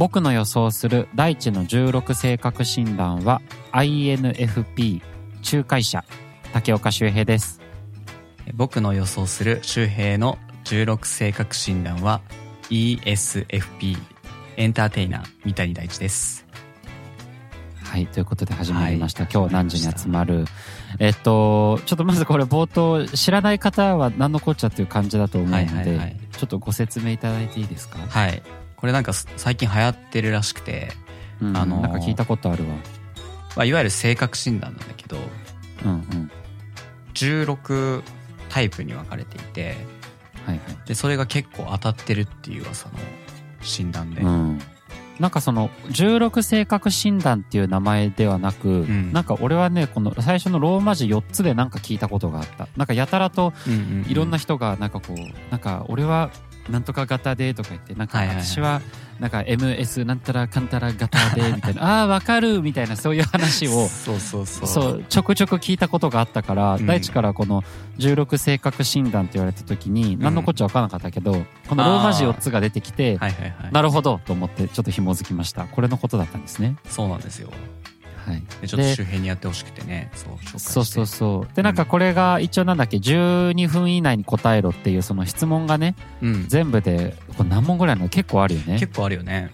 僕の予想する大地の16性格診断は INFP 仲介者竹岡修平です。僕の予想する周平の16性格診断は ESFP エンターテイナー三谷大地です。はいということで始まりました、はい今日何時に集まる？えっとちょっとまずこれ冒頭知らない方は何のこっちゃっていう感じだと思うので、はいはいはい。ちょっとご説明いただいていいですか、はいこれなんかす最近流行ってるらしくて、うんあのーなんか聞いたことあるわ。まあ、いわゆる性格診断なんだけどうんうん。16タイプに分かれていてはいはい。でそれが結構当たってるっていう噂の診断で、うん、なんかその16性格診断っていう名前ではなく、ん。なんか俺はねこの最初のローマ字4つでなんか聞いたことがあった。なんかやたらとうんうんうん。いろんな人がなんかこうなんか俺はなんとか型でとか言ってなんか私はなんか MS なんたらかんたら型でみたいなあ あーわかるみたいなそういう話をそうそうそう。そうちょくちょく聞いたことがあったから、うん。大地からこの16性格診断って言われた時に何のこっちゃ分からなかったけど、このローマ字4つが出てきて、はいはいはい。なるほどと思ってちょっと紐づきました。これのことだったんですね。そうなんですよはい。でちょっと周辺にやってほしくてね。そう紹介そうそうそう。でなんかこれが一応なんだっけ？12分以内に答えろっていうその質問がねうん、全部でこれ何問ぐらいなの？結構あるよね。結構あるよね。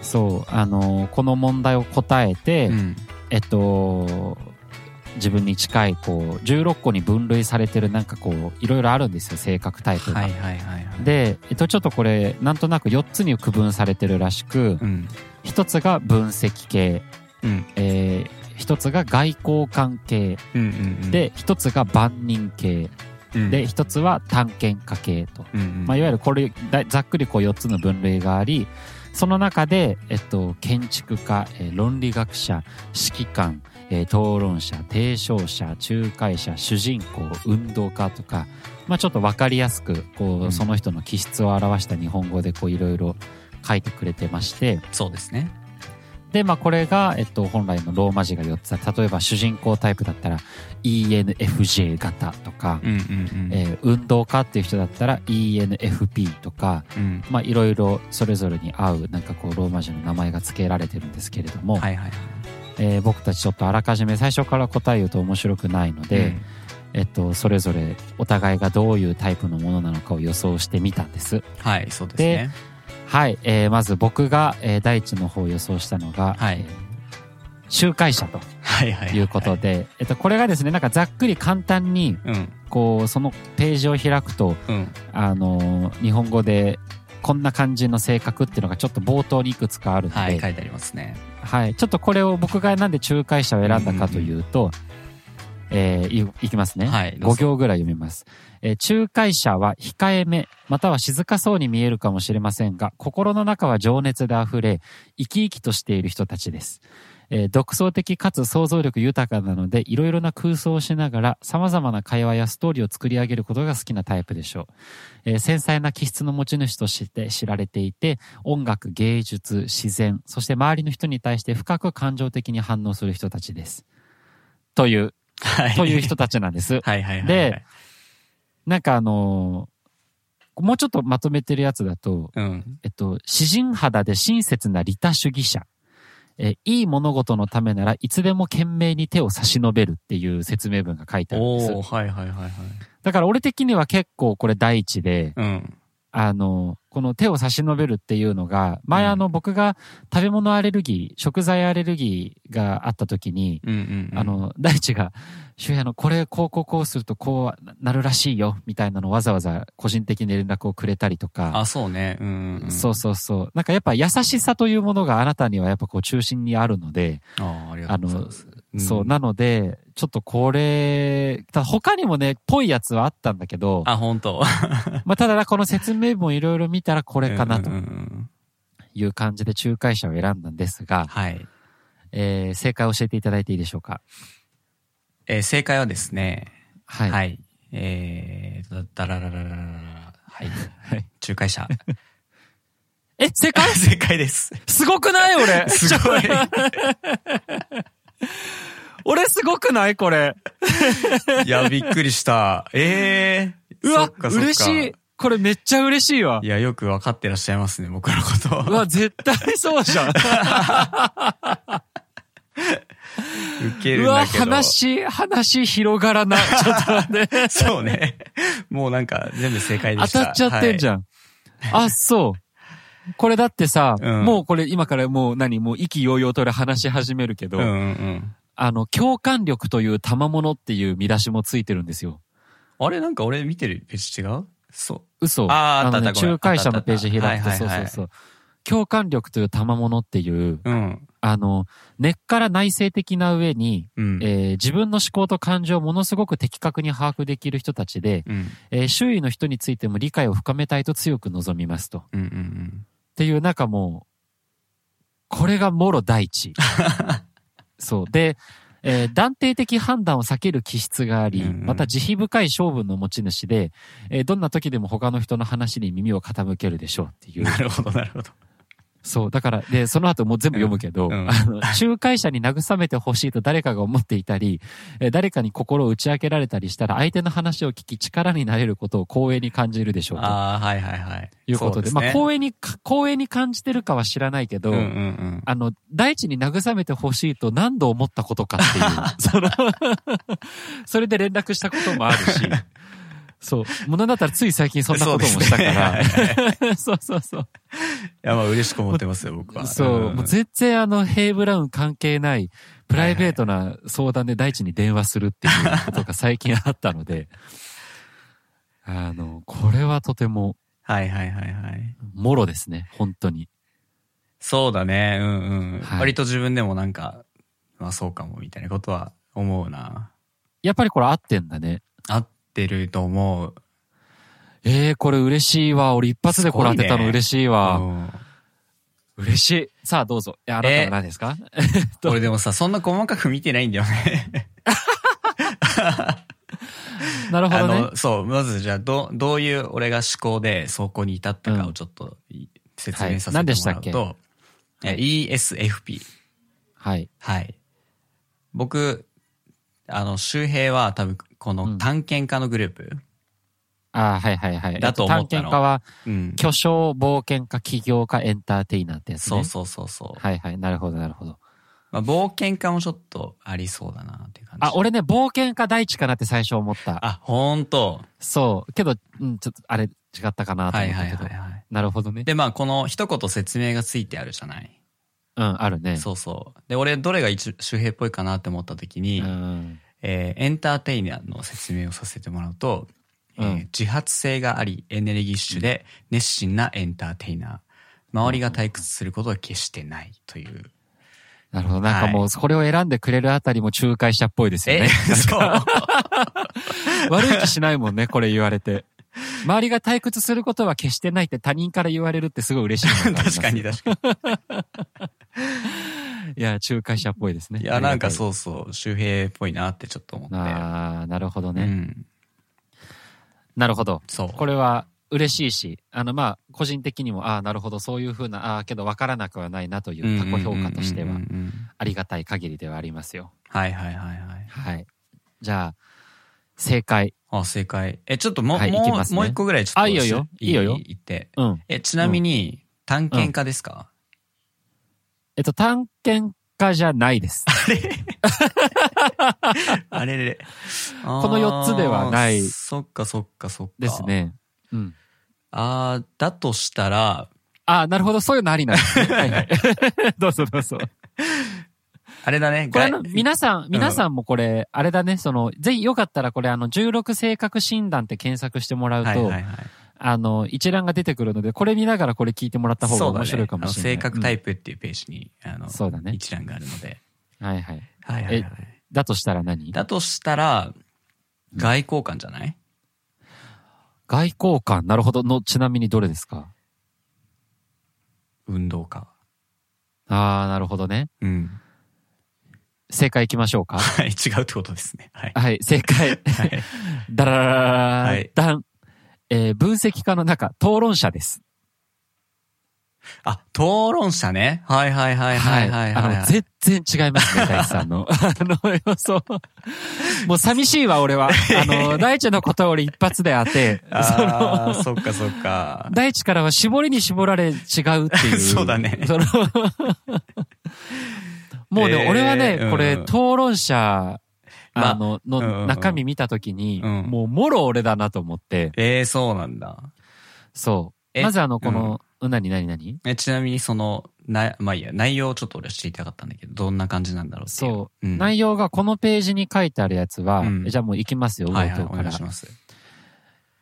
そう。あのこの問題を答えて、うん。えっと自分に近いこう16個に分類されてるなんかこういろいろあるんですよ性格タイプが、はいはいはいはい。で、えっと、ちょっとこれなんとなく4つに区分されてるらしくうん。1つが分析系うん。えー一つが外交関係。うんうんうん。で一つが万人系うん。で一つは探検家系と、うんうんまあ、いわゆるこれだざっくりこう4つの分類がありその中で、えっと、建築家、えー論理学者指揮官、えー討論者提唱者仲介者主人公運動家とか、まあ、ちょっと分かりやすくこう、うん。その人の気質を表した日本語でこういろいろ書いてくれてまして。そうですねで、まあ、これが、えっと、本来のローマ字が4つだ。例えば主人公タイプだったら ENFJ 型とか、うんうんうん。えー運動家っていう人だったら ENFP とか、うん。まあ、いろいろそれぞれに合うなんかこうローマ字の名前が付けられてるんですけれども、はいはいはい。えー僕たちちょっとあらかじめ最初から答え言うと面白くないので、うん。えっと、それぞれお互いがどういうタイプのものなのかを予想してみたんです。はいそうですねはい、えーまず僕が、えー第一の方を予想したのが、はい。えー集会者とはいはいはい。いうことで、えっと、これがですねなんかざっくり簡単にうん。こうそのページを開くとうん。あのー日本語でこんな感じの性格っていうのがちょっと冒頭にいくつかあるので、はいいは書いてありますね。ちょっとこれを僕がなんで仲介者を選んだかというと、えーいいきますね、はいどうぞ。5行ぐらい読みます、えー仲介者は控えめまたは静かそうに見えるかもしれませんが心の中は情熱であふれ生き生きとしている人たちです。えー独創的かつ想像力豊かなのでいろいろな空想をしながら様々な会話やストーリーを作り上げることが好きなタイプでしょう、えー繊細な気質の持ち主として知られていて音楽芸術自然そして周りの人に対して深く感情的に反応する人たちです。というはいという人たちなんです。はいはいはいはい。でなんかあのーもうちょっとまとめてるやつだとうん。えっと、詩人肌で親切な利他主義者。えーいい物事のためならいつでも懸命に手を差し伸べるっていう説明文が書いてあるんです。おお。はいはいはいはい。だから俺的には結構これ第一で、うんあの、この手を差し伸べるっていうのが、前あの僕が食べ物アレルギー、食材アレルギーがあった時に、あの、大地が、周平のこれこうこうこうするとこうなるらしいよ、みたいなのをわざわざ個人的に連絡をくれたりとか、あそうね。うんうんうん。そうそうそう。なんかやっぱ優しさというものがあなたにはやっぱこう中心にあるので、あーありがとうございますそう、んなので、ちょっとこれ、ただ他にもね、ぽいやつはあったんだけど、あ本当。まあただこの説明文いろいろ見たらこれかなと。いう感じで仲介者を選んだんですが、はい。えー正解を教えていただいていいでしょうか？えー正解はですね。はい。はい。えーだらららららららはい。はい。仲介者。え、正解？正解です。すごくない？俺。すごい俺すごくない？これ。いやびっくりしたええうわ嬉しい。これめっちゃ嬉しいわい。や、よくわかってらっしゃいますね、僕のこと。うわ、絶対そうじゃん。ウケるうんわ、だけど。話、話広がらない。ちょっと待って。そうね。もうなんか全部正解でした。当たっちゃってんじゃん。ゃん。あ、そう。これだってさ、うんもうこれ今からもう何？もう意気揚々と俺話し始めるけど、うんうんうん。あの、共感力という賜物っていう見出しもついてるんですよ。あれなんか俺見てるページ違う？そう。嘘。あーあったのね、仲介者のページ開くと、そうそうそう。共感力という賜物っていう、うん。あの、根っから内省的な上に、うん。えー自分の思考と感情をものすごく的確に把握できる人たちで、うん。えー周囲の人についても理解を深めたいと強く望みますと。っうんうんうん。ていう、なんかもう、これがもろ第一。そう。で、えー断定的判断を避ける気質があり、また慈悲深い性分の持ち主で、えーどんな時でも他の人の話に耳を傾けるでしょうっていう。なるほど、なるほど。そう。だから、で、その後もう全部読むけど、うんうんあの、仲介者に慰めてほしいと誰かが思っていたり、えー誰かに心を打ち明けられたりしたら、相手の話を聞き力になれることを光栄に感じるでしょうと。ああ、はいはいはい。いうことで、そうすねまあ、光栄にか、光栄に感じてるかは知らないけど、うんうんうん。あの、大地に慰めてほしいと何度思ったことかっていう、その、それで連絡したこともあるし、そう、ものだったらつい最近そんなこともしたから、そう そうそう。いや、まあ嬉しく思ってますよ、僕は。そう、んもう全然あの、ヘイブラウン関係ない、プライベートな相談で大地に電話するっていうことが最近あったので、あの、これはとても、はいはいはいはい。もろですね、本当に。そうだね、うんうん。はい割と自分でもなんか、まあそうかもみたいなことは思うな。やっぱりこれ合ってんだね。合ってると思う。ええー、これ嬉しいわ。俺一発でこれ当てたの嬉しいわ。うん嬉しい。さあどうぞ。いや、あなたは何ですか、と 俺でもさ、そんな細かく見てないんだよね。あ なるほどね。の、そう、まずじゃあ、ど、どういう俺が思考でそこに至ったかをちょっとい説明させてもらうと、はい何でしたっけ？え ESFP。はい。はい。僕、あの、周平は多分、この探検家のグループ？ああ、はいはいはい。だと思ったの探検家は、うん。巨匠、冒険家、起業家、エンターテイナーってやつね。そうそうそうそう。はいはい。なるほどなるほど。まあ、冒険家もちょっとありそうだなっていう感じ。あ、俺ね、冒険家大地かなって最初思った。あ、ほんと。そう。けど、うん、ちょっと、あれ、違ったかなとはいはい思ったけど。はいはい。なるほどね。で、まあ、この一言説明がついてあるじゃない？うん、あるね。そうそう。で、俺、どれが一周平っぽいかなって思った時に、うん。えーエンターテイナーの説明をさせてもらうと、えーうん自発性があり、エネルギッシュで熱心なエンターテイナー。周りが退屈することは決してないという。なるほど。なんかもう、これを選んでくれるあたりも仲介者っぽいですよえね。そう。悪い気しないもんね、これ言われて。周りが退屈することは決してないって他人から言われるってすごい嬉しい 確かに確かいや、仲介者っぽいですね。に。いや、なんかう。そうそう、周平っぽいなってちょっと思って。ああ、なるほどね。うん。なるほど。そう。これは嬉しいし、あの、まあ、個人的にも、ああ、なるほど、そういうふうな、ああ、けど分からなくはないなという過去評価としてはありがたい限りではありますよ。はいはいはいはい。はい。じゃあ、正解。あ、正解。え、ちょっともう、はいいもう、もう一個ぐらいちょっと。あいいよよいい？よよ言って。うん。え、ちなみに、探検家ですか、えっと、探検家じゃないです。あれ？れ。ここの四つではないそっかそっかそっか。です。ね。うん。あーだとしたら、ああ、なるほど、そういうのありなんですね。はいはい。どうぞどうぞ。あれだね、これあの、が皆さん、皆さんもこれ、あれだね、その、ぜひよかったらこれあの、16性格診断って検索してもらうと、はいはいはい。あの、一覧が出てくるので、これ見ながらこれ聞いてもらった方が面白いかもしれない。ね性格タイイプっていうページに、あの、そうだね一覧があるので。プ。はいはい。はいはいはい。だとしたら何？だとしたら、外交官じゃない？外交官、なるほど。の、ちなみにどれですか？運動家。ああ、なるほどね。うん。正解いきましょうか？はい、違うってことですね。はい。はい、正解。はい。だらららららはいだん。えー分析家の中、討論者です。あ、討論者ね。はいはいはいはいはいはい、あの、全然違いますね、大地さんの。あの、予想。もう寂しいわ、俺は。あの、大地のことを俺一発で当て、そああ、の、そっかそっか。大地からは絞りに絞られ違うっていう。そうだねそのもうね、えー俺はね、これ、うん討論者、まああの、うんうんうんの中身見たときに、うんもう、もろ俺だなと思って、ええそうなんだ。そう。えまずあの、この、うん、なになになにえちなみにその、な、まあいいや、内容をちょっと俺は知りたかったんだけど、どんな感じなんだろうっていう。そう、うん内容がこのページに書いてあるやつは、うんじゃあもう行きますよ、はいはい、お。願いします。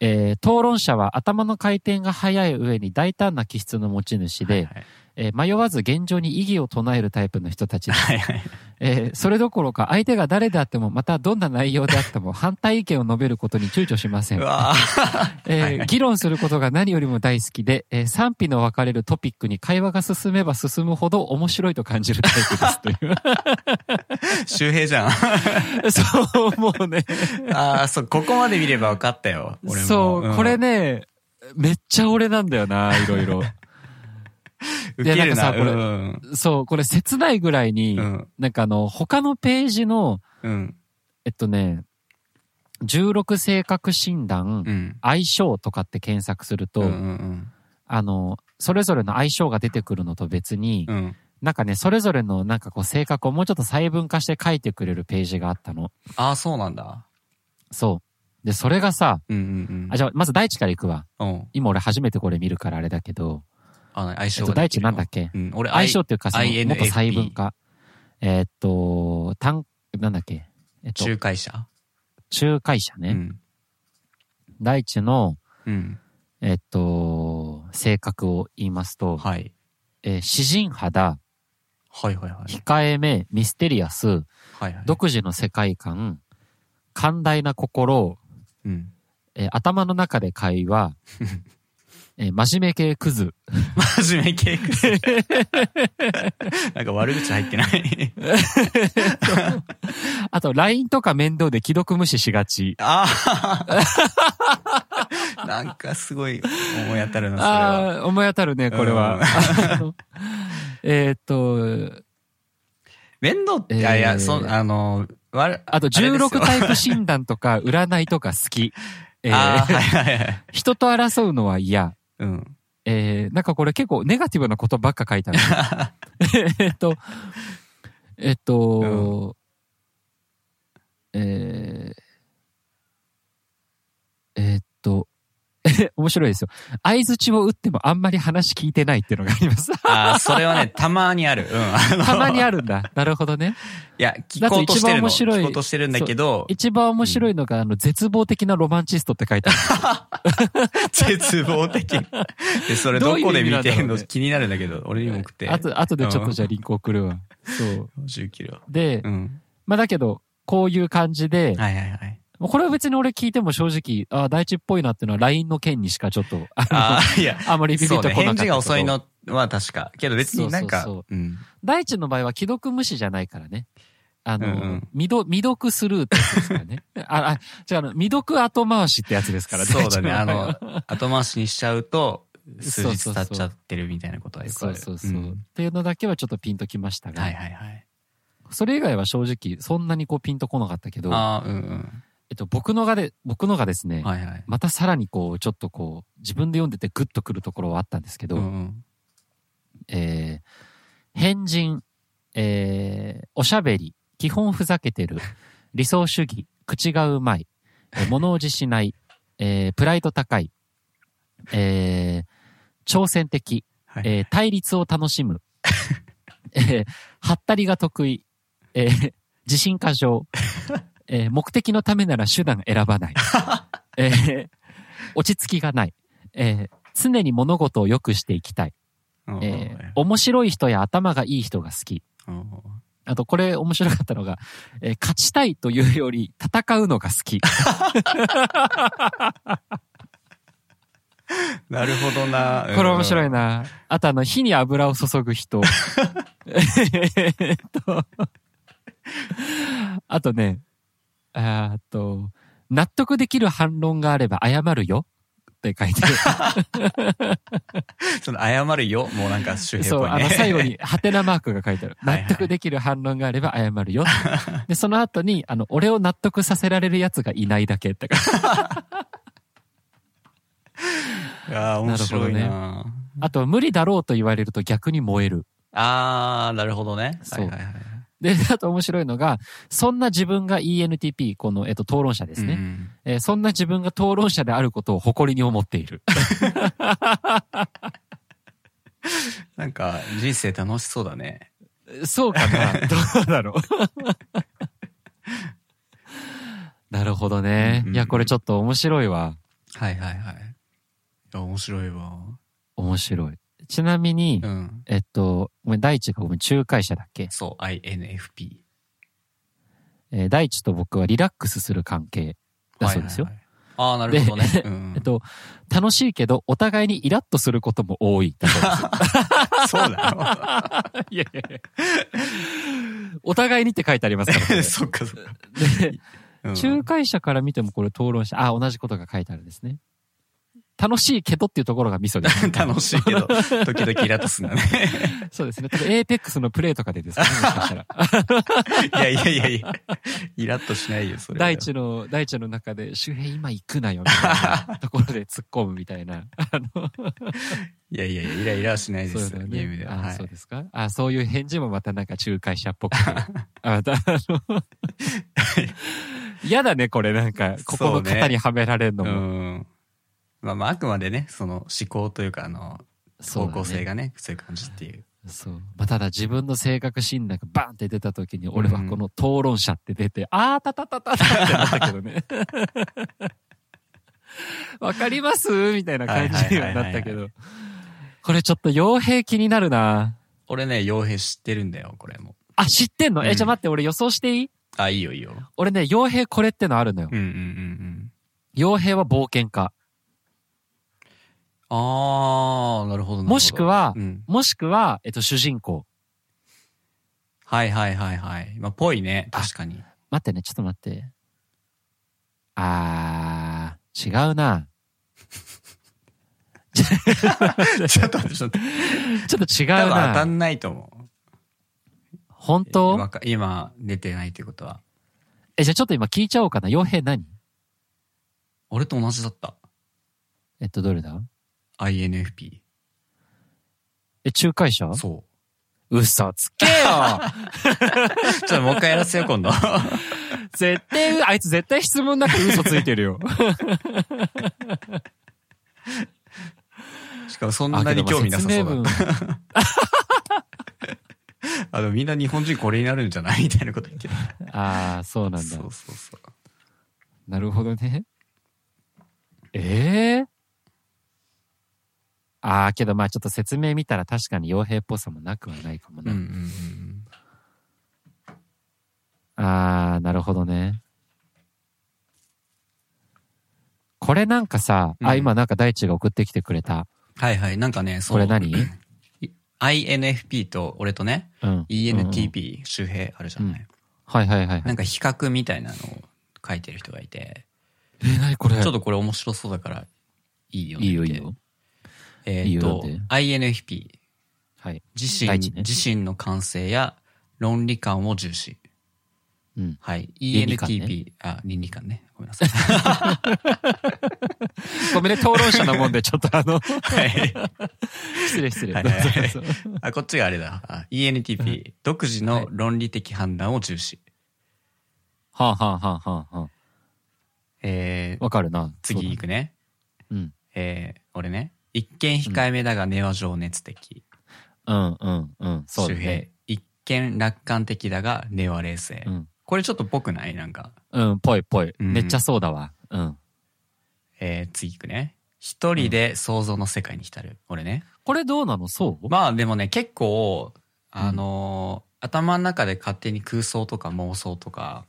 えー討論者は頭の回転が速い上に大胆な気質の持ち主で、はいはいえー迷わず現状に異議を唱えるタイプの人たちです。はいはい。えーそれどころか相手が誰であっても、またどんな内容であっても反対意見を述べることに躊躇しませ。うんえー議論することが何よりも大好きで、えー賛否の分かれるトピックに会話が進めば進むほど面白いと感じるタイプですという。周平じゃん。そう、もうね。ああ、そう、ここまで見れば分かったよ。俺も。そう、んこれ。ね、めっちゃ俺なんだよな、いろいろ。ウケるな。いやなんかさこれうん。そう、これ切ないぐらいに、うん。なんかあの、他のページの、うん。えっとね、16性格診断、うん。相性とかって検索すると、うんうんあの、それぞれの相性が出てくるのと別に、うん。うん。なんかね、それぞれのなんかこう性格をもうちょっと細分化して書いてくれるページがあったの。ああ、そうなんだ。そう。で、それがさ、うんうんあ、じゃあ、まず大地から行くわ。うん。うん。今俺初めてこれ見るからあれだけど、あの、相えっと、大地性ができるよなんだっけ？うん。俺、相性っていうか、その、INFP もっと細分化。えーっと、単、なんだっけ？えっと、仲介者？仲介者ね。うん。大地の、うん。えっと、性格を言いますと、はい。えー詩人肌、はいはいはい。控えめ、ミステリアス、はいはい。独自の世界観、寛大な心、うん。えー頭の中で会話、えー真面目系クズ、真面目系クス なんか悪口入ってない。あと LINE とか面倒で既読無視しがち。ああ。なんかすごい思い当たるな、それは。あ思い当たるね、これは。えーっと、面倒って、えーいやいや、そあの、わるあとれですよ16タイプ診断とか占いとか好き。えーはいはいはい。人と争うのは嫌。うん。えー、なんかこれ結構ネガティブなことばっか書いてある。えっと、えっと、えー、えーっと、面白いですよ。相槌を打ってもあんまり話聞いてないっていうのがあります。ああ、それはね、たまにある。うん。たまにあるんだ。なるほどね。いや、聞こうとしてるの。一番面白い聞こうとしてるんだけど、一番面白いのが、あの、絶望的なロマンチストって書いてある。絶望的。で、それどこで見てんの？気になるんだけど、俺にも送って。あと、あとでちょっとじゃゃあリンク送るわ。そう。10キロ。で、うん。まあだけど、こういう感じで、はいはいはい。もうこれは別に俺聞いても正直、ああ、大地っぽいなっていうのは LINE の件にしかちょっと、あああ、いや、のあまりビビッそうね。とこなかったけど。返事が遅いのは確か。けど別になんか、そうそううん。大地の場合は既読無視じゃないからね。あの、うんうん未読、未読スルーってやつですからね。あ、あ、違うあの、未読後回しってやつですからそうだね。あの、後回しにしちゃうと、数そうそうそう日経っちゃってるみたいなことはよくあそうる。そうそう、んっていうのだけはちょっとピンときましたが、はいはいはい。それ以外は正直そんなにこうピンとこなかったけど、ああ、うんうん。えっと、僕のがで、僕のがですね、はいはい。またさらにこう、ちょっとこう、自分で読んでてグッとくるところはあったんですけど、うんうんえー変人、えーおしゃべり、基本ふざけてる、理想主義、口がうまい、えー物おじしない、えープライド高い、えー挑戦的、はい。えー対立を楽しむ、えーはったりが得意、えー自信過剰、えー目的のためなら手段選ばない、えー落ち着きがない、えー常に物事を良くしていきたい、うんえー面白い人や頭がいい人が好き。うんあと、これ面白かったのが、えー勝ちたいというより戦うのが好き。なるほどな。これ面白いな。な。あと、あの、火に油を注ぐ人。えと、あとね、あーっと、納得できる反論があれば謝るよ。って書いてる。その謝るよ、もうなんか周平っそう、ぽいね。あの、最後に、ハテナマークが書いてある。納得できる反論があれば謝るよ。で、その後に、あの、俺を納得させられる奴がいないだけって書いてあるああ、面白いななあと、無理だろうと言われると逆に燃える。ああ、なるほどね。そうはいはいはい。で、あと面白いのが、そんな自分が ENTP、この、えっと、討論者ですね。うんえーそんな自分が討論者であることを誇りに思っている。なんか、人生楽しそうだね。そうかな どうだろうなるほどね。うんいや、これちょっと面白いわ。はいはいはい。いや、面白いわ。面白い。ちなみに、うん。えっと、ごめん、大地がごめん、仲介者だっけ、そう、INFP。えー大地と僕はリラックスする関係だそうですよ。はいはいはいああ、なるほどね。うん えっと、楽しいけど、お互いにイラッとすることも多い。だ そうな いやいやいや。お互いにって書いてありますから、これのそっかそっか。でうん仲介者から見てもこれ討論者、あ、同じことが書いてあるんですね。楽しいけどっていうところがミソです、ね。楽しいけど、時々イラッとすんだね。そうですね。多分エーペックスのプレーとかでですね、もしかしたら。いやいやいやいや、イラッとしないよ、それは。大地の、大地の中で、周平今行くなよ、みたいなところで突っ込むみたいな。いやいやいや、イライラはしないですよ、ね。ゲームでは。あ、はいそうですか？あ、そういう返事もまたなんか仲介者っぽくて。あ、また、あの、嫌だね、これなんか、ここの型にはめられるのうも。ん。まあまあ、あくまでね、その思考というか、あの、方向性がね、そういう感じっていう。そう。まあ、ただ自分の性格診断がバーンって出た時に、俺はこの討論者って出て、あーたたたたたってなったけどね。わかります？みたいな感じにはなったけど。これちょっと傭兵気になるな俺ね、傭兵知ってるんだよ、これも。あ、知ってんの？え、うんじゃあ待って、俺予想していい？あ、いいよいいよ。俺ね、傭兵これってのあるのようん。うんうんうん。傭兵は冒険家。あー、なるほどなるほど。もしくはうん。もしくは、えっと、主人公。はいはいはいはい。まあ、ぽいね、あ確かに。待ってね、ちょっと待って。あー、違うな。ちょっと待って、ちょっと。ちょっと違う多分当たな。んないと思う。本当？今、出てないってことは。え、じゃあちょっと今聞いちゃおうかな。傭兵何？俺と同じだった。えっと、どれだ？INFP。え、仲介者？そ嘘つけよう。ちょっともう一回やらせよ、今度。絶対、あいつ絶対質問なく嘘ついてるよ。しかもそんなに興味なさそうだった。あの、みんな日本人これになるんじゃないみたいなこと言ってる。ああ、そうなんだそ。うそうそう。なるほどね。ええああ、けどまあちょっと説明見たら確かに傭兵っぽさもなくはないかもな。うんうんうん。ああ、なるほどね。これなんかさ、あ、うん今なんか大地が送ってきてくれた。はいはい。なんかね、そうこれ何？INFP と俺とね、うん。うんうん ENTP 周平あるじゃない？はいはいはいは。ないんか比較みたいなのを書いてる人がいて、え、なにこれ？ちょっとこれ面白そうだから、いいよね。いいよいいよ。えっ、いいよとだって、INFP。はい。自身、ね自身の感性や論理観を重視。うん。はい。倫理観ね ENTP、あ、倫理観ね。ごめんなさい。ごめんね、討論者なもんで、ちょっとあの、はい。失礼失礼。はいはいはいあ、こっちがあれだ。あ ENTP、独自の論理的判断を重視。はあ、はあはあはあはあ、えー、わかるな。次行くね。うん。えー、俺ね。一見控えめだが根は情熱的。うんうんうん。そうだ周平ね。。一見楽観的だが根は冷静。うん。これちょっとぽくない？なんか。うん、ぽいぽい。うんめっちゃそうだわ。うん。えー、次行くね。一人で想像の世界に浸る。俺ね。これどうなの？そう？まあでもね、結構、あのー頭の中で勝手に空想とか妄想とか、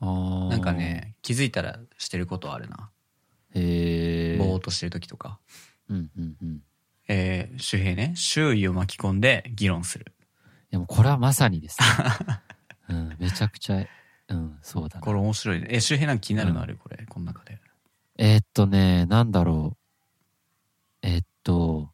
なんか。ね、気づいたらしてることあるな。へえ。ぼーっとしてる時とか。うんうんうん。いえー、周平ね、周囲を巻き込んで議論する。やもうこれはまさにですね。うん、めちゃくちゃ、うん、そうだなこれ面白いね。え、周平なんか気になるのある？これ、この中で。えーっとね、なんだろう。えっと、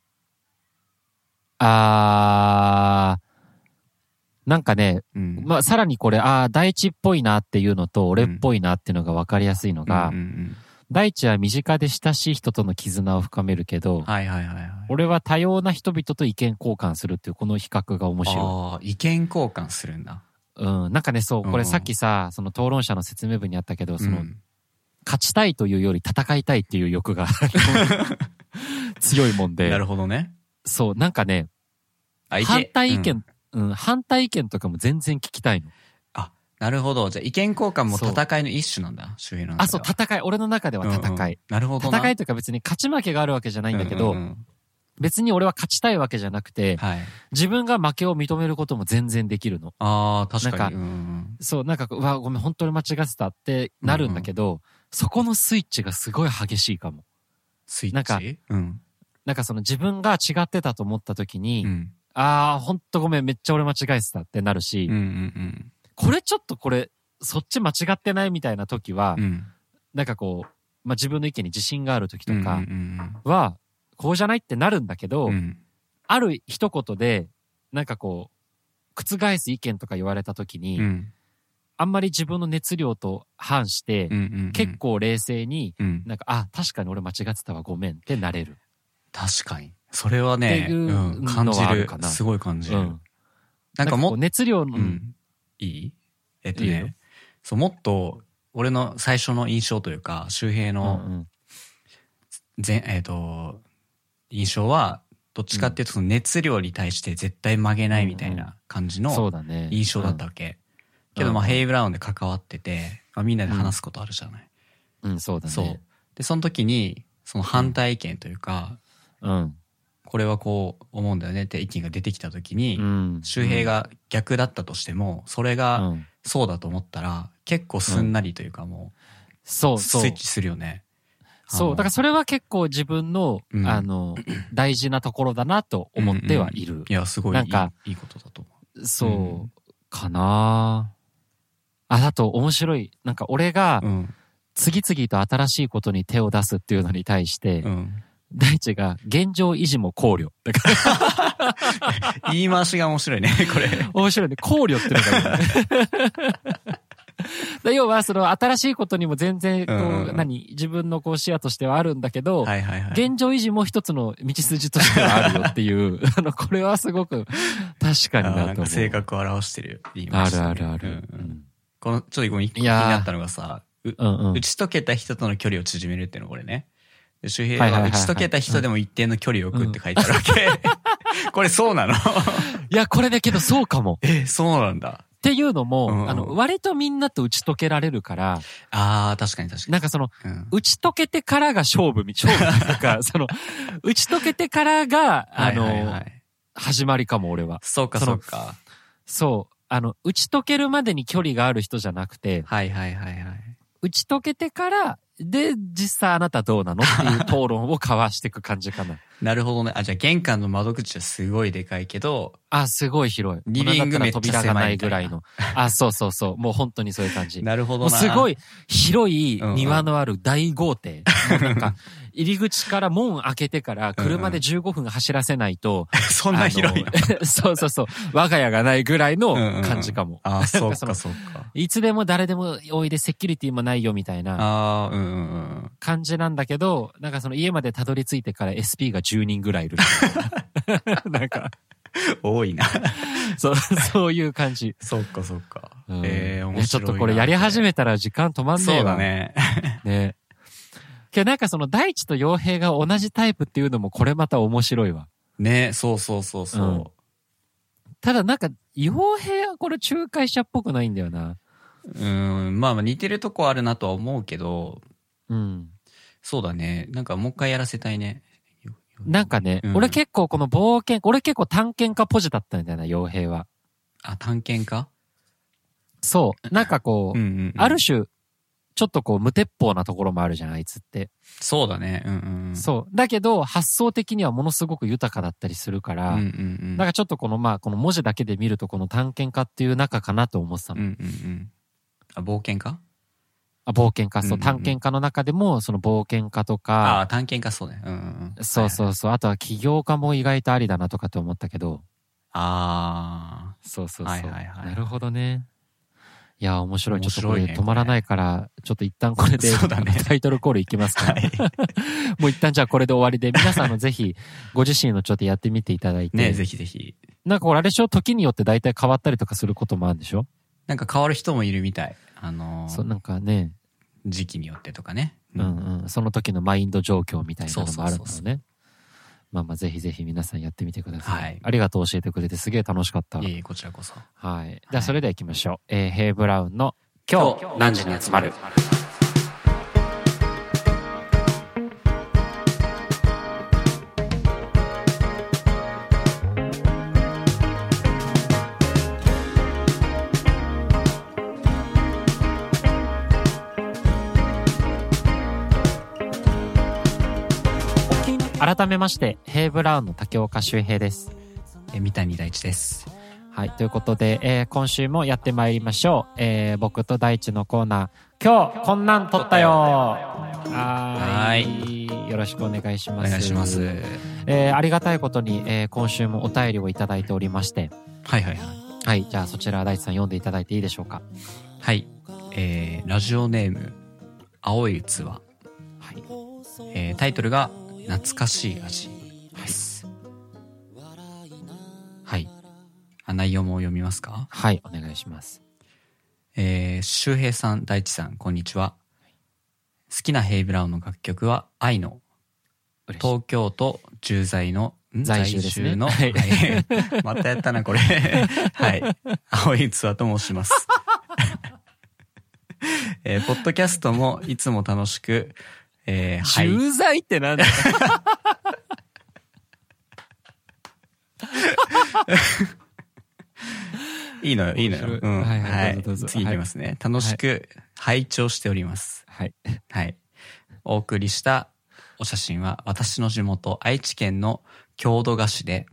あー、なんかね、うん。まあ、さらにこれ、ああ、大地っぽいなっていうのと、俺っぽいなっていうのが分かりやすいのが、うんうん大地は身近で親しい人との絆を深めるけど、うんはいはいはいはい。俺は多様な人々と意見交換するっていうこの比較が面白ああ、意見交換するんだ。い。うん。なんかね、そう、こうんれさっきさ、その討論者の説明文にあったけど、その、うん勝ちたいというより戦いたいっていう欲が強いもんでな、るほどね。そう、なんかね、反対意見、うんうん、反対意見とかも全然聞きたいの。なるほど。じゃあ意見交換も戦いの一種なんだ、周平の。あ、そう、戦い。俺の中では戦い。うんうんなるほどな。戦いというか別に勝ち負けがあるわけじゃないんだけど、うんうんうん別に俺は勝ちたいわけじゃなくて、はい。自分が負けを認めることも全然できるの。ああ、確かに。なんかうんうんそう、なんか、うわ、ごめん、本当に間違ってたってなるんだけど、そこのスイッチがすごい激しいかも。スイッチ？なんかうん。なんかその自分が違ってたと思った時に、うん。ああ、ほんとごめん、めっちゃ俺間違えてたってなるし、うんうんこれちょっとこれ、そっち間違ってないみたいな時は、うん。うん。なんかこう、まあ、自分の意見に自信がある時とかは、こうじゃないってなるんだけど、うんうん。ある一言で、なんかこう、覆す意見とか言われた時に、うんあんまり自分の熱量と反して。結構冷静に、うん。なんか、あ、確かに俺間違ってたわ、ごめんってなれる。確かに。それはね、ううん、感のじるか。なすごい感じる。うん。なんかも熱量の、うん。いい？えっといいよね、そう、もっと、俺の最初の印象というか、周平うんのうん全、えっ、と、印象は、どっちかっていうと、その熱量に対して絶対曲げないみたいな感じの。印象だったわけ。けど、まあ、ヘイブラウンで関わってて、まあ、みんなで話すことあるじゃない。うん。うん、そうだね。そう。で、その時に、その反対意見というか、うん。これはこう思うんだよねって意見が出てきた時に、うん。周平が逆だったとしても、それうがん、そうだと思ったら、結構すんなりというかもう、そうそうスイッ。チするよね。そう。だからそれは結構自分の、うんあの、大事なところだなと思ってはいる。いや、すごいいいなんかいいことだと思そう、かなあ、あと面白い。なんか俺がう。うん。次々と新しいことに手を出すっていうのに対して、うん。大地が現状維持も考慮。だから言い回しが面白いね、これ。面白いね。考慮ってのが 要は、その新しいことにも全然、こう、うん何、自分のこう視野としてはあるんだけど。現状維持も一つの道筋としてはあるよっていう、あの、これはすごく確かになと思う。性格を表してる言いあ回しだねるあるある。うんこの、ちょっとごめん、一個気になったのがさ、ううんうん打。ち解けた人との距離を縮めるっていうのこれね。で周平は打ち解けた人でも一定の距離を置くって書いてあるわけ。これそうなの？いや、これだけどそうかも。え、そうなんだ。っていうのも、うんうんあの、割とみんなと打ち解けられるから、ああ、確かに確かに。なんかその、うん打ち解けてからが勝負み、勝負っていうか、その、打ち解けてからが、あの、はいはいはい始まりかも、俺は。そうかそうか。そう。あの、打ち解けるまでに距離がある人じゃなくて、はいはいはいはい。打ち解けてから、で、実際あなたどうなの？っていう討論を交わしていく感じかな。なるほどね。あ、じゃあ玄関の窓口はすごいでかいけど、あ、すごい広い。リビングめっちゃ扉がないぐらい狭の。あ、そうそうそう。もう本当にそういう感じ。なるほどな。すごい広いうんうん庭のある大豪邸。もうなんか、入り口から門開けてから車で15分走らせないと、そんな広い そうそうそう。我が家がないぐらいの感じかも。ああ、そうなんかそのかそうか。いつでも誰でもおいでセキュリティもないよみたいなああ、うんうんうん。感じなんだけど、なんかその家までたどり着いてから SP が10人ぐらいいるいな。なんか、多いな。そう、そういう感じ。そうかそうか。うんええ面白いちょっとこれやり始めたら時間止まんねえわ。そうだ。ね。ね。けどなんかその大地と傭兵が同じタイプっていうのもこれまた面白いわ。ね、そうそうそうそう。うんただなんか、傭兵はこれ仲介者っぽくないんだよな。うん、まあまあ似てるとこあるなとは思うけど、うん。そうだね。なんかもう一回やらせたいね。なんかね、うん俺結構この冒険、俺結構探検家ポジだったんだよな、傭兵は。あ、探検家？そう。なんかこう、うんうんうん。ある種、ちょっとこう無鉄砲なところもあるじゃん、あいつって。そうだね。うんうん。そう。だけど、発想的にはものすごく豊かだったりするから、うんうんうん。なんかちょっとこのまあ、この文字だけで見るとこの探検家っていう中かなと思ってたの。うんうんうん。あ、冒険家？あ冒険家、そう、探検家の中でも、その冒険家とあか、あ、探検家そうね。うんうんうん。そうそうう。そう、あとは起業家も意外とありだなとかって思ったけど、あそうそうそう。はいはいはいなるほどね。いや、面白い。ちょっとこれ止まらないから、ちょっと一旦これで、タイトルコールいきますあ。か。はい。もう一旦じゃあこれで終わりで、皆さんあのぜひ、ご自身のちょっとやってみていただいて。ね、ぜひぜひ。なんかこれあれでしょ？時によって大体変わったりとかすることもあるんでしょ、なんか変わる人もいるみたい。あのーそう、なんかね、時期によってとかね。うんうん、その時のマインド状況みたいなのもあるんだろそうそううね。まあまあぜひぜひ皆さんやってみてください。はいありがとう教えてくれてすげえ楽しかった。いこちらこそ。はい。じゃあそれでは行きましょう。えーヘイブラウンの今日何時に集まる？改めまして、ヘイブラウンの竹岡修平です。え、三谷大地です。はい。ということで、えー今週もやってまいりましょう。えー僕と大地のコーナー、今日こんなん撮ったよはーい。よろしくお願いしおます。願いします。えーありがたいことに、えー今週もお便りをいただいておりまして、はいはいはい。はい。じゃあそちら大地さん読んでいただいていいでしょうか。はい。えー、ラジオネーム、青い器。はい。えー、タイトルが、懐かしい味です。はい。あ内容も読みますか？はい。お願いします。えー、周平さん、大地さん、こんにちは。好きなヘイブラウンの楽曲は、愛の。東京都駐在の、ん在住ですねの、ははいい、またやったな、これ。はい。青い器と申します。えーポッドキャストもいつも楽しく、えー、はい。重罪ってなんだ？いいのよ、いいのよ。うん。はいはいはいどうぞどうぞ次いきますね。楽しく拝聴しております。はい。はい。お送りしたお写真は、私の地元、愛知県の郷土菓子で、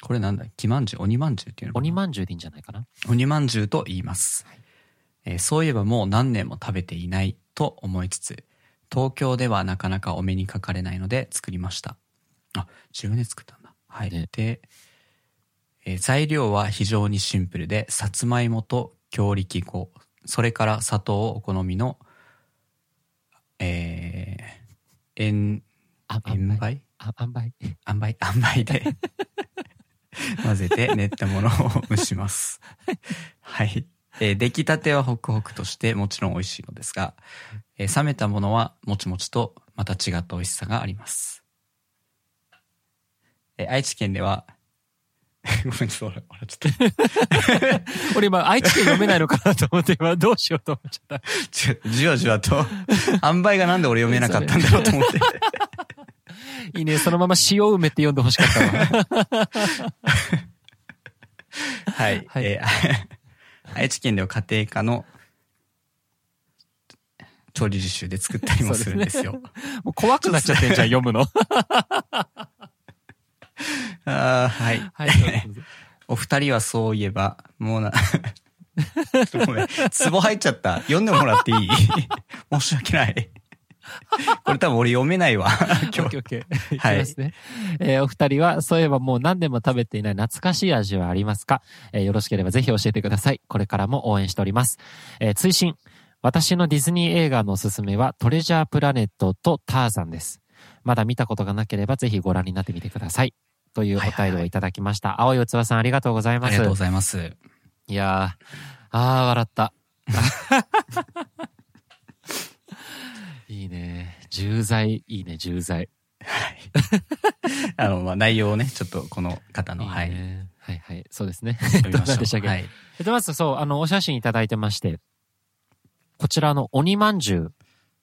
これなんだ？木まんじゅう？鬼まんじゅうっていうの鬼まんじゅうでいいんじゃないかな？鬼まんじゅうと言います、えーそういえばもう何年も食べていないと思いつつ、東京ではなかなかお目にかかれないので作りました。あ、自分で作ったんだ。はい。ねで、えー材料は非常にシンプルで、さつまいもと強力粉、それから砂糖をお好みの、えー、塩、あ、塩梅？あ、塩梅塩梅塩梅で 混ぜて練ったものを蒸します。はい。えー出来たてはホクホクとしてもちろん美味しいのですが、えー冷めたものはもちもちとまた違った美味しさがあります。えー愛知県では、ごめん、ちょっと笑っちゃった。俺今、愛知県読めないのかなと思って、今どうしようと思っちゃった。じゅじわじわと、塩梅がなんで俺読めなかったんだろうと思って。いいね、そのまま塩梅って読んでほしかったわ。はい。はいえー愛知県では家庭科の調理実習で作ったりもするんですよ。もう怖くなっちゃってんじゃん、読むの。あーはい。はい、お二人はそういえば、もうな、ちょっとごめん。ツボ入っちゃった。読んでもらっていい？申し訳ない。これ多分俺読めないわ。今日。オッケーオッケー。いすね。えーお二人は、そういえばもう何年も食べていない懐かしい味はありますか、えーよろしければぜひ教えてください。これからも応援しております。えー追伸。私のディズニー映画のおすすめはトレジャープラネットとターザンです。まだ見たことがなければぜひご覧になってみてください。というお便りをいただきました。青い器さんありがとうございます。ありがとうございます。いやー、あー、笑った。いいね。重罪、いいね、重罪。あの、まあ、内容をね、ちょっとこの方の、いいはい。ねはいはい。そうですね。読みましょ何でしたっはい。えっと、まずそう、あの、お写真いただいてまして、こちらの鬼まんじゅう。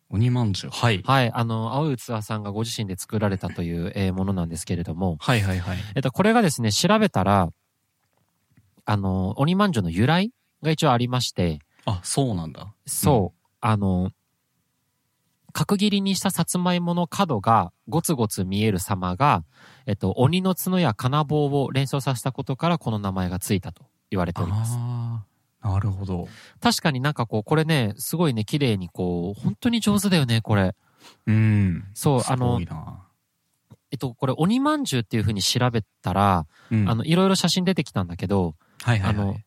鬼まんじゅう。はい。はい。あの、青い器さんがご自身で作られたという、えーものなんですけれども、はいはいはい。えっと、これがですね、調べたら、あの、鬼まんじゅうの由来が一応ありまして、あ、そうなんだ。そう、あの、角切りにしたさつまいもの角がゴツゴツ見える様が、えっと、鬼の角や金棒を連想させたことからこの名前がついたと言われております。なるほど。確かになんかこう、これね、すごいね、綺麗にこう、本当に上手だよね、これ。うん。そう、あの。えっと、これ、鬼まんじゅうっていう風に調べたら、うんあの、いろいろ写真出てきたんだけど、はいはいはい。あの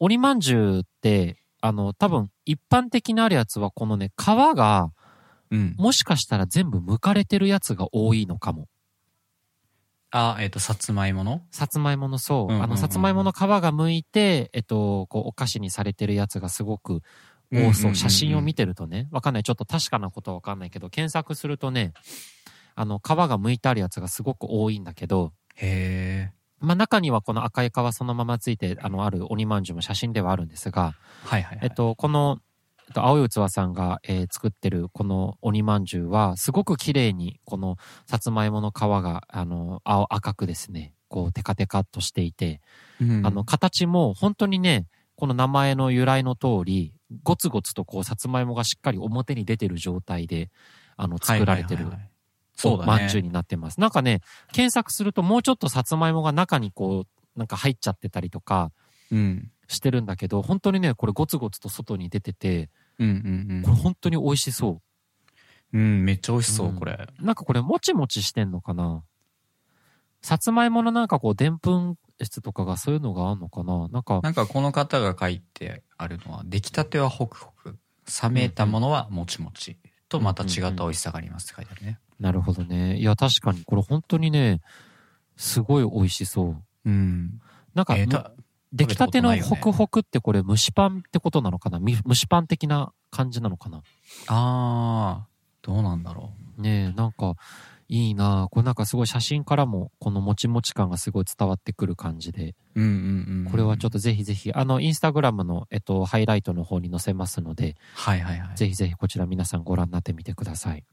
鬼まんじゅうって、あの、多分、一般的なあるやつは、このね、皮が、うん。もしかしたら全部剥かれてるやつが多いのかも。あ、えっ、と、さつまいもの？さつまいものそう、あの、さつまいもの皮が剥いて、えっと、こう、お菓子にされてるやつがすごく多そう。写真を見て。てるとね、わかんない。ちょっと確かなことはわかんないけど、検索するとね、あの、皮が剥いてあるやつがすごく多いんだけど、へえ。まあ、中にはこの赤い皮そのままついて、あの、ある鬼まんじゅうも写真ではあるんですが、はいはいはい。えっと、この、えっと、青い器さんが、えー作ってるこの鬼まんじゅうは、すごく綺麗に、このさつまいもの皮が、あの、青、赤くですね、こう、テカテカっとしていて、うんあの、形も本当にね、この名前の由来の通り、ゴツゴツとこう、さつまいもがしっかり表に出てる状態で、あの、作られてるはいはいはいはいそうだね。まんじゅうになってます。なんかね、検索するともうちょっとさつまいもが中にこう、なんか入っちゃってたりとかうん。してるんだけど、本当にね、これゴツゴツと外に出てて、うんうんこれ本当に美味しそう。うん。うん、めっちゃ美味しそう、うんこれ。なんかこれもちもちしてんのかなさつまいものなんかこう、でんぷん質とかがそういうのがあんのかななんか、なんかこの方が書いてあるのは、出来たてはホクホク、冷めたものはもちもち、とまた違った美味しさがありますって書いてあるね。なるほどね。いや、確かにこれ本当にね、すごい美味しそう。うん。なんか、えーた出来たてのホクホクってこれ蒸しパンってことなのかな？み蒸しパン的な感じなのかな？あー、どうなんだろねえ、なんか、いいなあこれなんかすごい写真からも、このもちもち感がすごい伝わってくる感じで、う。うんうんうん。これはちょっと。とぜひぜひ、あの、インスタグラムの、えっと、ハイライトの方に載せますので、はいはいはい。ぜひぜひこちら皆さんご覧になってみてください。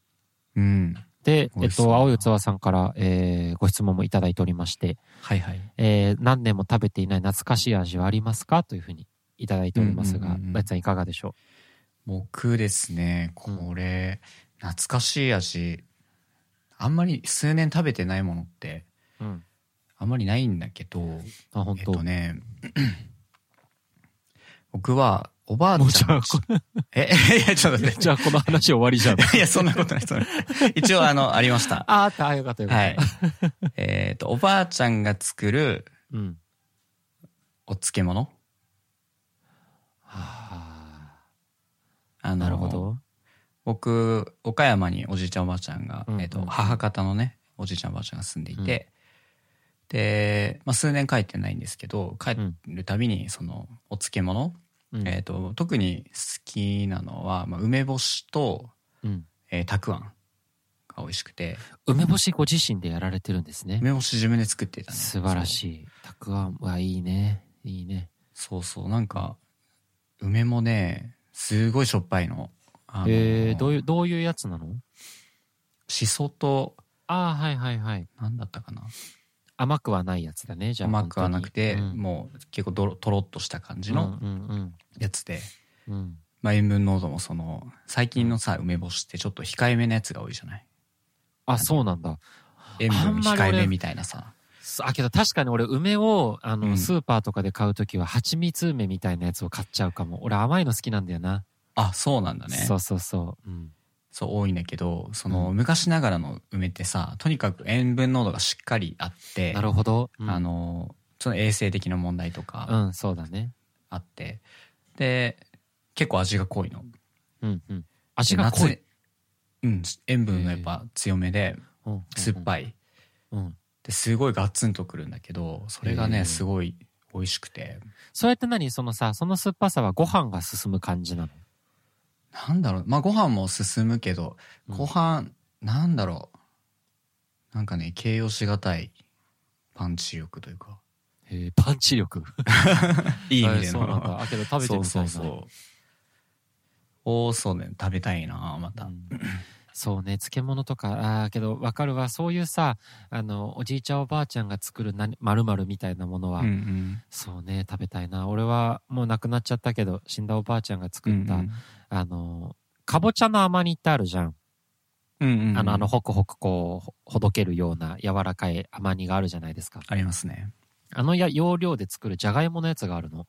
うん。で、えっと、青い器さんから、えー、ご質問もいただいておりまして、はいはい。えー、何年も食べていない懐かしい味はありますか？というふうにいただいておりますが、うんうんうんうん。ライツさんいかがでしょ僕ですね、これ、懐かしい味、あんまり数年食べてないものって、ううん。あんまりないんだけど、あ、本当、えっとね、僕は、おばあちゃんの、え、いや、ちょっと待って。じゃあこの話終わりじゃん。いや、そんなことない、そんな一応、あの、ありました。あーっよかったよかった。はい。えっと、おばあちゃんが作るうん。お漬物？はあのあ、なるほど。僕、岡山におじいちゃんおばあちゃんが、うんうんえっと、母方のね、おじいちゃんおばあちゃんが住んでいて、で、まあ、数年帰ってないんですけど、帰るたびに、その、お漬物、うんえっと、特に好きなのは、まあ、梅干しと、うん。えーたくあんが美味しくて、梅干しご自身でやられてるんですね。梅干し自分で作ってたね。素晴らい。しい。たくあんはいいね。いいね。そうそう、なんか、梅もね、すごいしょっぱいの。あのえー、どういう、どういうやつなの？しそと、ああ、はいはいはい。なんだったかな。甘くはないやつだね、じゃあ。甘くはなくて、本当にもう結構とろっとした感じうん、のうんうんやつで、うん。うん。まあ塩分濃度もその、最近のさ、梅干しってちょっと控えめなやつが多いじゃない？あ、そうなんだ。塩分控えめみたいなさ。そあ、けど確かに俺、梅を、あの、うんスーパーとかで買うときは、蜂蜜梅みたいなやつを買っちゃうかも。俺、甘いの好きなんだよな。あ、そうなんだね。そうそうそう。うん。そう多いんだけど、その、うん昔ながらの梅ってさ、とにかく塩分濃度がしっかりあって、なるほど。うんあ、の、その衛生的な問題とうかん、そうだね。あって、で、結構味が濃いの。うんうん。味が濃い。夏うん、塩分がやっぱ強めで、うん酸っぱい。うん。ですごいガツンとくるんだけど、それがね、すごい美味しくて。そうやって何？そのさ、その酸っぱさはご飯が進む感じなの？なんだろう、まあご飯も進むけど、うんご飯、なんだろう。なんかね、形容しがたいパンチ力というか。へえ、パンチ力？いい意味でえーそうなんだ。けど食べてみたいな。そうそうそう。おー、そうね、食べたいな、また。うんそうね、漬物とか、ああ、けどわかるわ。そういうさ、あの、おじいちゃんおばあちゃんが作る何、まるみたいなものは、うんうん。そうね、食べたいな。俺はもう亡くなっちゃったけど、死んだおばあちゃんが作った、うんうんあの、かぼちゃの甘煮ってあるじゃん。うんうんうんあの、あの、ホクホクこう、ほほどけるような柔らかい甘煮があるじゃないですか。ありますね。あのや要領で作るじゃがいものやつがあるの。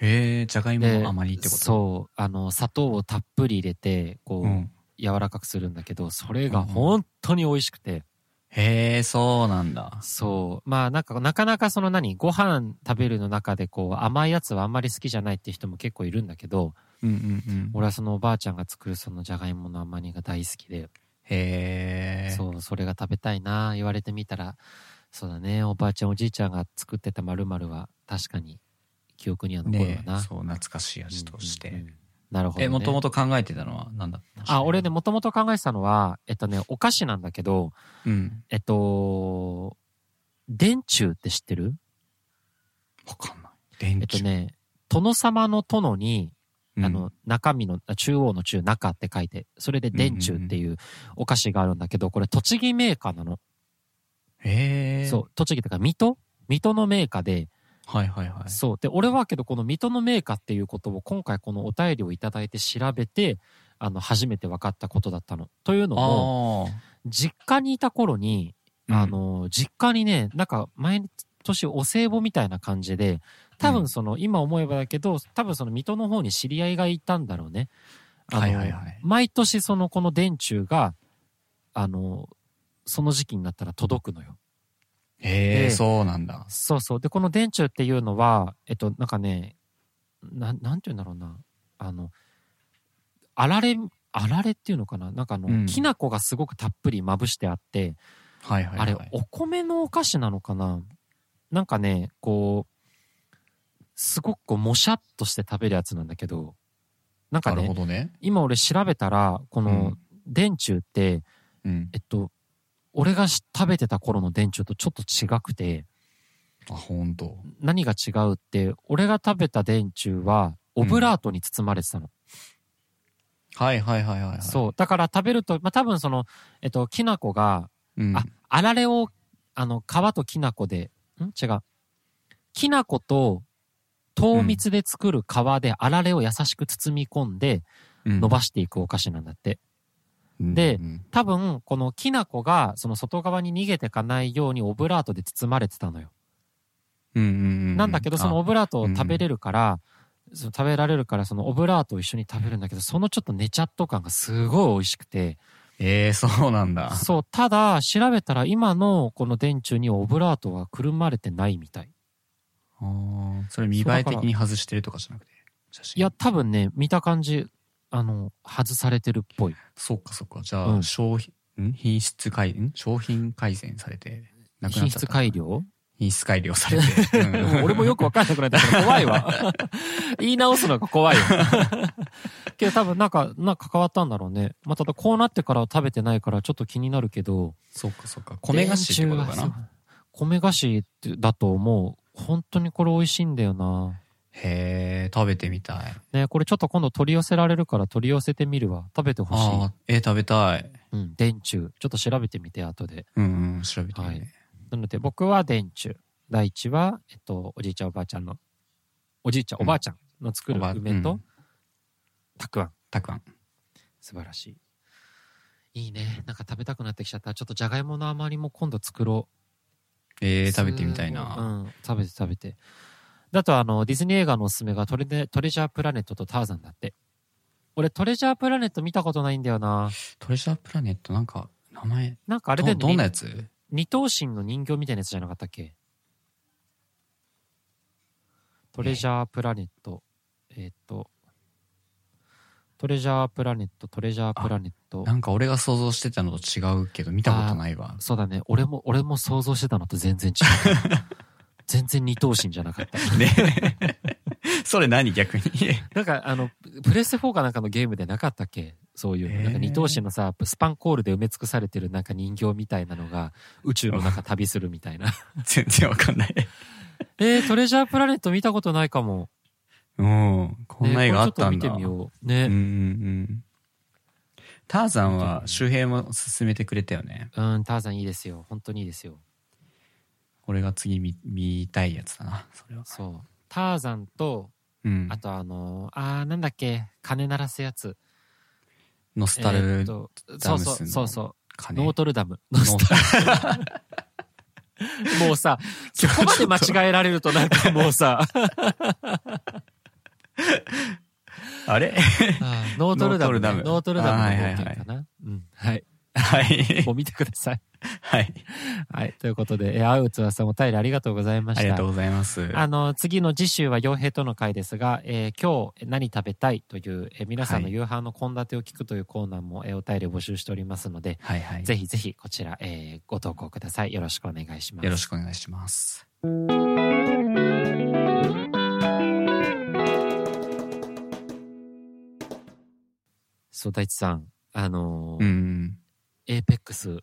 へえ、じゃがいでも甘煮ってこと？そう、あの、砂糖をたっぷり入れて、こう、うん。柔らかくするんだけど、それが本当に美味しくて、へえ、そうなんだ。そう。まあなんか、なかなかその何、ご飯食べるの中でこう、甘いやつはあんまり好きじゃないって人も結構いるんだけど、うんうんうん。俺はそのおばあちゃんが作るそのじゃがいもの甘煮が大好きで、へえ。そう、それが食べたいな言われてみたら、そうだね、おばあちゃんおじいちゃんが作ってた〇〇は確かに記憶には残るわねな。そう、懐かしい味として。うんうんうんなるほど、ね。え、もともと考えてたのは何だったあ、俺ね、もともと考えてたのは、えっとね、お菓子なんだけど、うん。えっと、電柱って知ってる？わかんない。電えっと池。ね、殿様の殿に、うんあの、中身の、あ中央の中、中って書いて、それで電柱っていうお菓子があるんだけど、これ栃木メーカーなの。へえ。そう、栃木とか水戸？水戸のメーカーで、はいはいはい。そう。で、俺はけど、この水戸のメーカーっていうことを今回このお便りをいただいて調べて、あの、初めて分かったことだったの。というのも、あ実家にいた頃に、あ。あ、の、実家にね、なんか毎年お歳暮みたいな感じで、多分その、今思えばだけど、多分その水戸の方に知り合いがいたんだろうね。はいはいはい毎年その、この電柱が、あの、その時期になったら届くのよ。へえ、でそうなんだ。そうそう。で、この電柱っていうのは、えっと、なんかね、なん、なんて言うんだろうな。あの、あられ、あられっていうのかな？なんかあの、うんきな粉がすごくたっぷりまぶしてあって、はいはいはい。あれ、お米のお菓子なのかな？なんかね、こう、すごくこう、もしゃっとして食べるやつなんだけど、なんかね、なるほどね。今俺調べたら、このうん、電柱って、うん。えっと、俺がし食べてた頃の電柱とちょっと違くて、あ、ほんと。何が違うって、俺が食べた電柱は、オブラートに包まれてたの。はいはいはいはいはい。そう。だから食べると、まあ、多分その、えっと、きな粉が、うん。あ、あられを、あの、皮ときな粉で、ん？違う。きな粉と、糖蜜で作る皮であられを優しく包み込んでうん伸ばしていくお菓子なんだって。でうん多分、このきな粉がその外側に逃げてかないようにオブラートで包まれてたのよ。うんうんうん。なんだけど、そのオあブラートを食べれるから、その食べられるから、そのオブラートを一緒に食べるんだけど、そのちょっとネチャっと感がすごい美味しくて、ええ、そうなんだ。そう、ただ、調べたら今のこの電柱にはオブラートはくるまれてないみたい。あーそれ見栄え的に外してるとかじゃなくて。写真いや、、多分ね、見た感じ、あの、外されてるっぽい。そっかそっか。じゃあ、うん商品、ん？品質改、ん？商品改善されて、なくなっ品質ちゃった。改良？品質改良されて。う ん俺もよくわかんなくなったから怖いわ。言い直すのが怖いわ。けど多分なんか、なんか変わったんだろうね。まあ、ただこうなってから食べてないからちょっと気になるけど。そっかそっか。米菓子ってことかな？米菓子だと思う。本当にこれ美味しいんだよな。へえ、食べてみたい。ねこれちょっと今度取り寄せられるから取り寄せてみるわ。食べてほしい。ああ、えー食べたい。うん、電柱。ちょっと調べてみて、後で。うんうん、調べてみて。なので、僕は電柱。第一は、えっと、おじいちゃんおばあちゃんの、おじいちゃん、うんおばあちゃんの作る梅とうん、たくあん。たくあん。素晴らしい。いいね。なんか食べたくなってきちゃった。ちょっとじゃがいもの余りも今度作ろう。えー、食べてみたいな。うん。食べて食べて。だとあの、ディズニー映画のおすすめがトレネトレジャープラネットとターザンだって。俺トレジャープラネット見たことないんだよな。トレジャープラネットなんか、名前、なんかあれでどどんなやつ？二頭身の人形みたいなやつじゃなかったっけ？トレジャープラネット。えーっと、トレジャープラネット、トレジャープラネット。なんか俺が想像してたのと違うけど、見たことないわ。そうだね。俺も、俺も想像してたのと全然違う。全然二頭身じゃなかった。ね。それ何逆に？なんかあの、プレステ4かなんかのゲームでなかったっけ？そういうの。へーなんか二頭身のさ、スパンコールで埋め尽くされてるなんか人形みたいなのが宇宙の中旅するみたいな。全然わかんない。えー、トレジャープラネット見たことないかも。うん。こんな映画あったんだ。ねこれちょっと見てみよう。ね。うんうんうん。ターザンは周平も勧めてくれたよね。うん、ターザンいいですよ。本当にいいですよ。俺が次見見たいやつだな。それは。そう。ターザンと、うんあ。とあのー、あー、なんだっけ、鐘鳴らすやつ。ノスタえールっとそうそう、そうそう。鐘。ノートルダム。ノスタル もうさ、そこまで間違えられるとなんかもうさ、あれ？ノートルダム、ね。ノノートルダムのあはいはいはい。うん。はい。はい。もう見てください。はい。はい。ということで、えー、あうつわさんお便りありがとうございました。ありがとうございます。あの、次の次週は傭兵との会ですが、えー今日何食べたいという、えー皆さんのはい夕飯の献立を聞くというコーナーも、えーお便りを募集しておりますので、はいはい。ぜひぜひこちら、えーご投稿ください。よろしくお願いします。よろしくお願いします。そう、大地さん、あのーうん。エーペックス、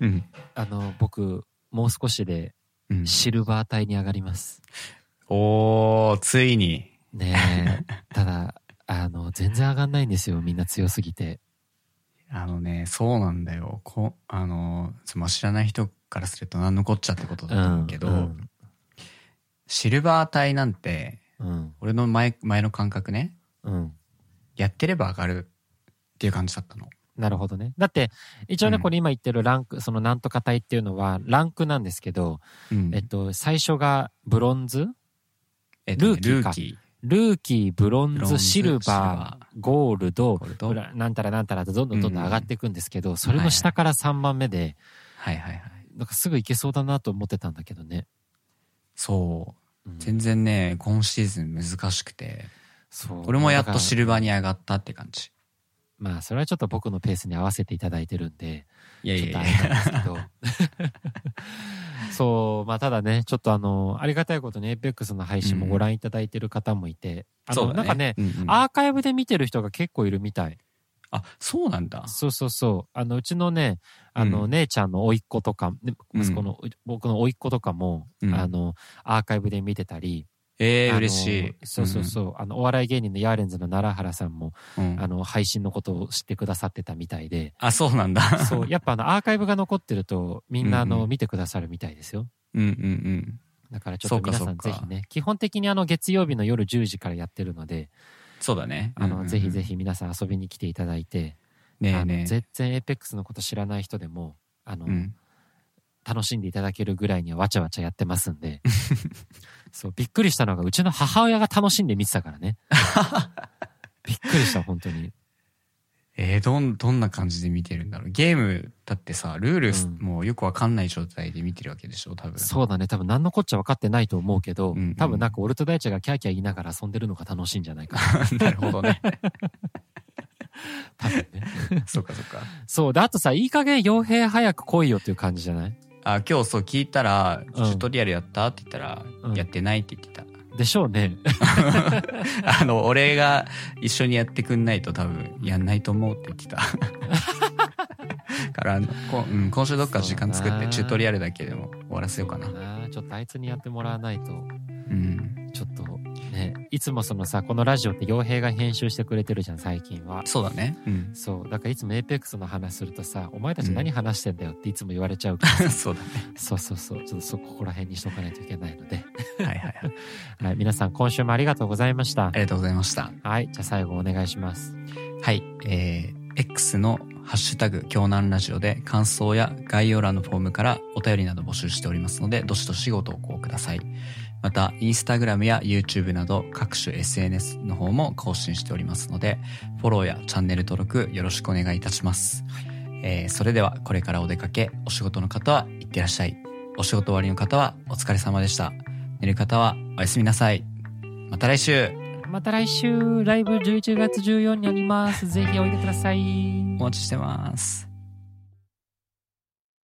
うん。あの、僕、もう少しでうん、シルバー帯に上がります。おー、ついに。ねえ。ただ、あの、全然上がんないんですよ。みんな強すぎて。あのね、そうなんだよ。こあの、まあ知らない人からすると何のこっちゃってことだと思うけど、うん。シルバー帯なんて、うん。俺の前、前の感覚ね、うん。やってれば上がるっていう感じだったの。なるほどね。だって、一応ね、うんこれ今言ってるランク、そのなんとか帯っていうのは、ランクなんですけど、うんえっと、最初がブロンズ？えっとねルーキーかルーキー。ブロンズ、シルバー、ゴールド、なんたらなんたらとどんどんどんどん上がっていくんですけど、それの下から3番目で、はいはいはい。なんかすぐいけそうだなと思ってたんだけどね。そう。うん全然ね、今シーズン難しくて、そう。俺もやっとシルバーに。に上がったって感じ。まあ、それはちょっと僕のペースに合わせていただいてるんで、いやいちょっとあやいや。れなんですけど。そう、まあただね、ちょっとあの、ありがたいことに APEX の配信もご覧いただいてる方もいて、あの、そうだなんかね、うんうんアーカイブで見てる人が結構いるみたい。あ、そうなんだ。そうそうそう。あの、うちのね、あの、うん姉ちゃんの甥っ子とか、ねうん息子の、僕の甥っ子とかも、うんあの、アーカイブで見てたり、ええあの嬉しい。そうそうそう。あの、お笑い芸人のヤーレンズの奈良原さんも、うん。うんあの、配信のことを知ってくださってたみたいで、あ、そうなんだ。そう、やっぱあの、アーカイブが残ってると、みんなあの、うんうん見てくださるみたいですよ。うんうんうん。だからちょっと皆さんぜひね、基本的にあの、月曜日の夜10時からやってるので、そうだね。あの、ぜひぜひ。ひ皆さん遊びに来ていただいて、ねえねえ。全然 APEX のこと知らない人でも、あの、うん。楽しんでいただけるぐらいにはわちゃわちゃやってますんで、そう、びっくりしたのが、うちの母親が楽しんで見てたからね。びっくりした、本当に。えー、どん、どんな感じで見てるんだろう。ゲーム、だってさ、ルールす、うんもうよくわかんない状態で見てるわけでしょ、多分。そうだね、多分何のこっちゃ分かってないと思うけど、うんうん多分なんか俺と大地がキャーキャー言いながら遊んでるのが楽しいんじゃないかな。なるほどね。多分ね。そっかそっか。そう。で、あとさ、いい加減傭兵早く来いよっていう感じじゃない？あ、今日そう聞いたら、うんチュートリアルやった？って言ったら、うんやってないって言ってた。でしょうね。あの、俺が一緒にやってくんないと多分やんないと思うって言ってた。から、こうん、今週どっか時間作ってチュートリアルだけでも終わらせようかな。なあちょっとあいつにやってもらわないと、うん。ちょっとね、いつもそのさ、このラジオって傭兵が編集してくれてるじゃん、最近は。そうだね。うん。そう。だからいつも Apex の話するとさ、お前たち何話してんだよっていつも言われちゃうから、そうだね。そうそうそう。ちょっとそここら辺にしとかないといけないので。はいはいはい。はい。皆さん今週もありがとうございましたあ。りがとうございました。はい。じゃあ最後お願いします。はい。えー、X のハッシュタグ、京南ラジオで感想や概要欄のフォームからお便りなど募集しておりますので、どしどしご投稿ください。また、インスタグラムや YouTube など各種 SNS の方も更新しておりますので、フォローやチャンネル登録よろしくお願いいたします。えーそれではこれからお出かけ、お仕事の方はいってらっしゃい。お仕事終わりの方はお疲れ様でした。寝る方はおやすみなさい。また来週また来週、ライブ11月14にあります。ぜひおいでください。お待ちしてます。